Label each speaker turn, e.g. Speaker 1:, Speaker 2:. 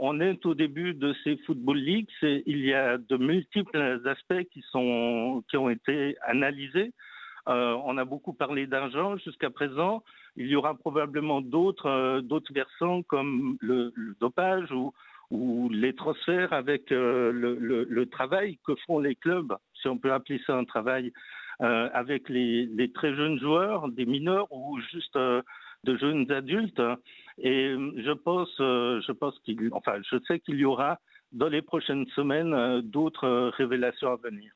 Speaker 1: on est au début de ces Football Leagues. Il y a de multiples aspects qui, sont, qui ont été analysés. Euh, on a beaucoup parlé d'argent jusqu'à présent. Il y aura probablement d'autres euh, d'autres versants comme le, dopage ou, les transferts avec euh, le, travail que font les clubs, si on peut appeler ça un travail, avec les, très jeunes joueurs, des mineurs ou juste de jeunes adultes. Et je pense, je pense qu'il, enfin, je sais qu'il y aura dans les prochaines semaines d'autres révélations à venir.